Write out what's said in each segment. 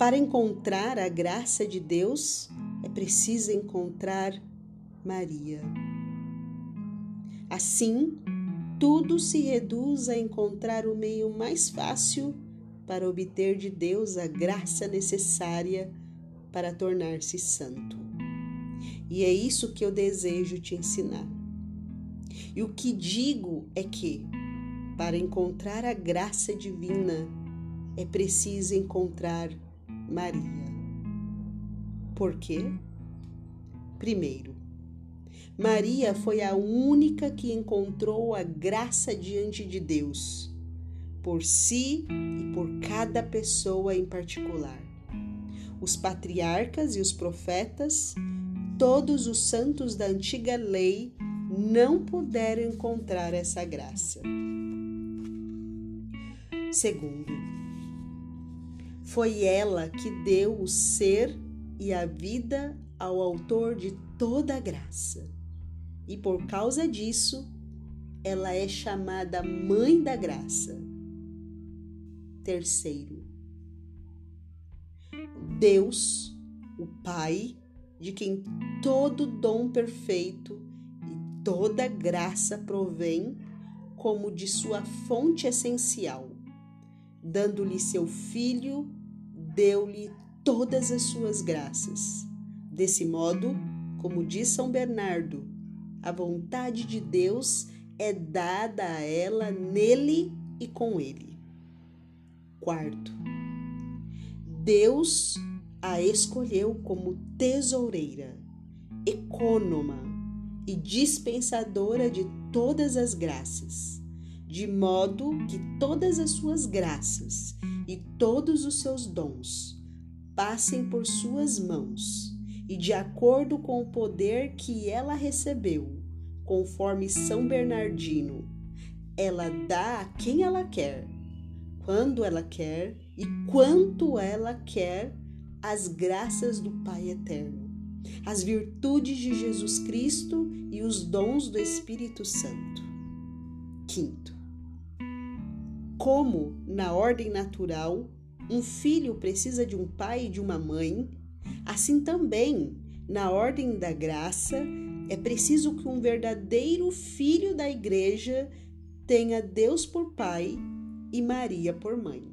Para encontrar a graça de Deus, é preciso encontrar Maria. Assim, tudo se reduz a encontrar o meio mais fácil para obter de Deus a graça necessária para tornar-se santo. E é isso que eu desejo te ensinar. E o que digo é que, para encontrar a graça divina, é preciso encontrar Maria. Por quê? Primeiro, Maria foi a única que encontrou a graça diante de Deus, por si e por cada pessoa em particular. Os patriarcas e os profetas, todos os santos da antiga lei, não puderam encontrar essa graça. Segundo, foi ela que deu o ser e a vida ao Autor de toda a graça e por causa disso, ela é chamada Mãe da Graça. Terceiro, Deus, o Pai, de quem todo dom perfeito e toda graça provém, como de sua fonte essencial, dando-lhe seu Filho, deu-lhe todas as suas graças. Desse modo, como diz São Bernardo, a vontade de Deus é dada a ela nele e com ele. Quarto, Deus a escolheu como tesoureira, ecônoma e dispensadora de todas as graças, de modo que todas as suas graças e todos os seus dons passem por suas mãos e de acordo com o poder que ela recebeu, conforme São Bernardino, ela dá a quem ela quer, quando ela quer e quanto ela quer as graças do Pai Eterno, as virtudes de Jesus Cristo e os dons do Espírito Santo. Quinto, como na ordem natural, um filho precisa de um pai e de uma mãe, Assim também, na ordem da graça, é preciso que um verdadeiro filho da igreja tenha Deus por pai e Maria por mãe.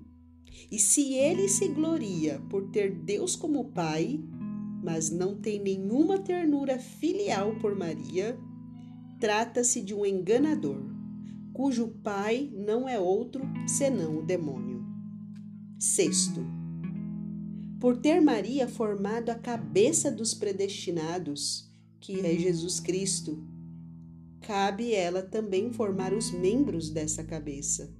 E se ele se gloria por ter Deus como pai, mas não tem nenhuma ternura filial por Maria, trata-se de um enganador, cujo pai não é outro senão o demônio. Sexto, por ter Maria formado a cabeça dos predestinados, que é Jesus Cristo, cabe ela também formar os membros dessa cabeça,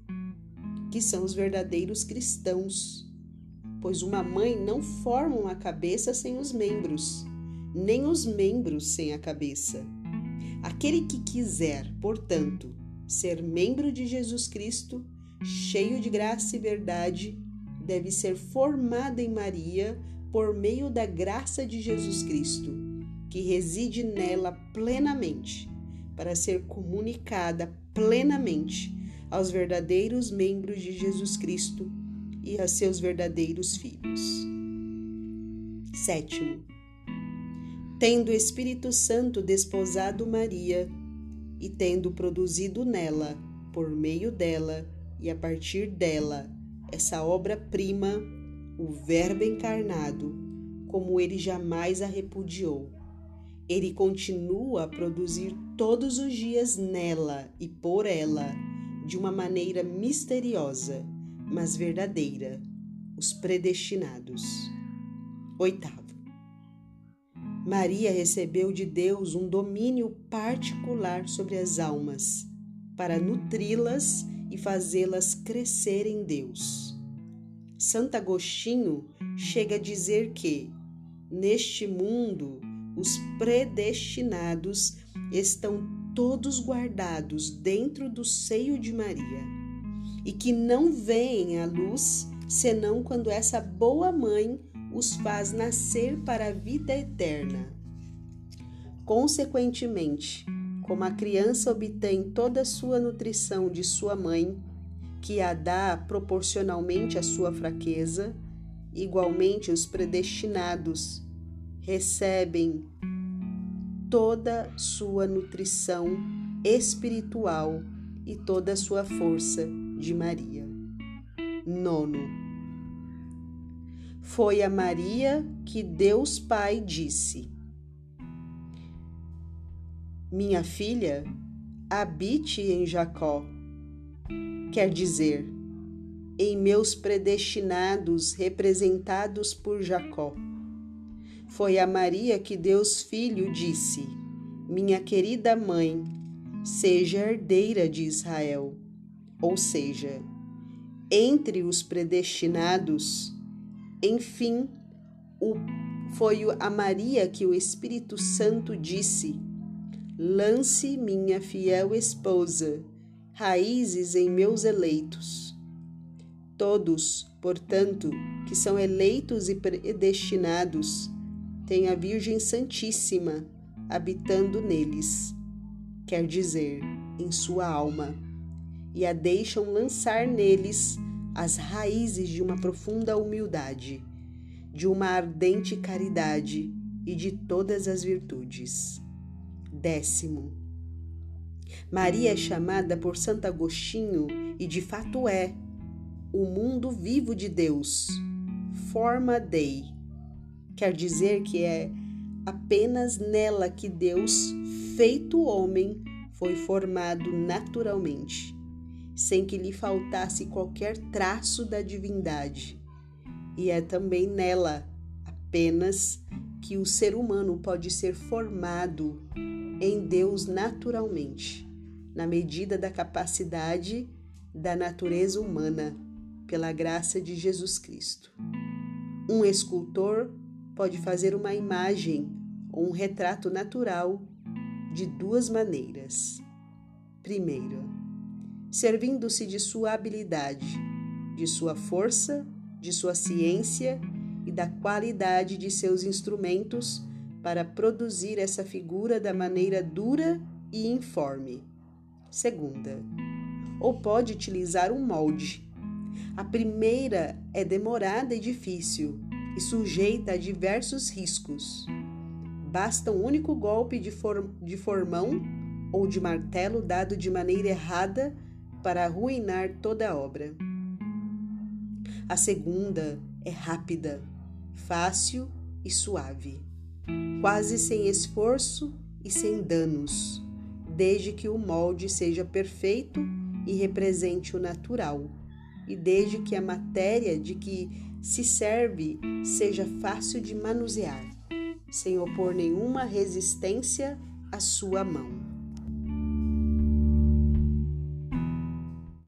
que são os verdadeiros cristãos, pois uma mãe não forma uma cabeça sem os membros, nem os membros sem a cabeça. Aquele que quiser, portanto, ser membro de Jesus Cristo, cheio de graça e verdade, deve ser formada em Maria por meio da graça de Jesus Cristo, que reside nela plenamente, para ser comunicada plenamente aos verdadeiros membros de Jesus Cristo e a seus verdadeiros filhos. Sétimo, tendo o Espírito Santo desposado Maria e tendo produzido nela, por meio dela e a partir dela, essa obra-prima, o Verbo encarnado, como ele jamais a repudiou. Ele continua a produzir todos os dias nela e por ela, de uma maneira misteriosa, mas verdadeira, os predestinados. Oitavo. Maria recebeu de Deus um domínio particular sobre as almas, para nutri-las e fazê-las crescer em Deus. Santo Agostinho chega a dizer que, neste mundo, os predestinados estão todos guardados dentro do seio de Maria e que não veem a luz senão quando essa boa mãe os faz nascer para a vida eterna. Consequentemente, como a criança obtém toda a sua nutrição de sua mãe, que a dá proporcionalmente à sua fraqueza, igualmente os predestinados recebem toda sua nutrição espiritual e toda sua força de Maria. Nono. Foi a Maria que Deus Pai disse: Minha filha, habite em Jacó. Quer dizer, em meus predestinados representados por Jacó. Foi a Maria que Deus Filho disse: Minha querida mãe, seja herdeira de Israel. Ou seja, entre os predestinados, enfim, o, foi a Maria que o Espírito Santo disse: Lance minha fiel esposa raízes em meus eleitos. Todos, portanto, que são eleitos e predestinados, têm a Virgem Santíssima habitando neles, quer dizer, em sua alma, e a deixam lançar neles as raízes de uma profunda humildade, de uma ardente caridade e de todas as virtudes. Décimo. Maria é chamada por Santo Agostinho, e de fato é, o mundo vivo de Deus, forma Dei. Quer dizer que é apenas nela que Deus, feito homem, foi formado naturalmente, sem que lhe faltasse qualquer traço da divindade. E é também nela apenas que o ser humano pode ser formado em Deus naturalmente, na medida da capacidade da natureza humana pela graça de Jesus Cristo. Um escultor pode fazer uma imagem ou um retrato natural de duas maneiras. Primeiro, servindo-se de sua habilidade, de sua força, de sua ciência e da qualidade de seus instrumentos para produzir essa figura da maneira dura e informe. Segunda, ou pode utilizar um molde, a primeira é demorada e difícil e sujeita a diversos riscos. Basta um único golpe de, for de formão ou de martelo dado de maneira errada para arruinar toda a obra. A segunda é rápida, fácil e suave, quase sem esforço e sem danos, desde que o molde seja perfeito e represente o natural e desde que a matéria de que se serve seja fácil de manusear, sem opor nenhuma resistência à sua mão.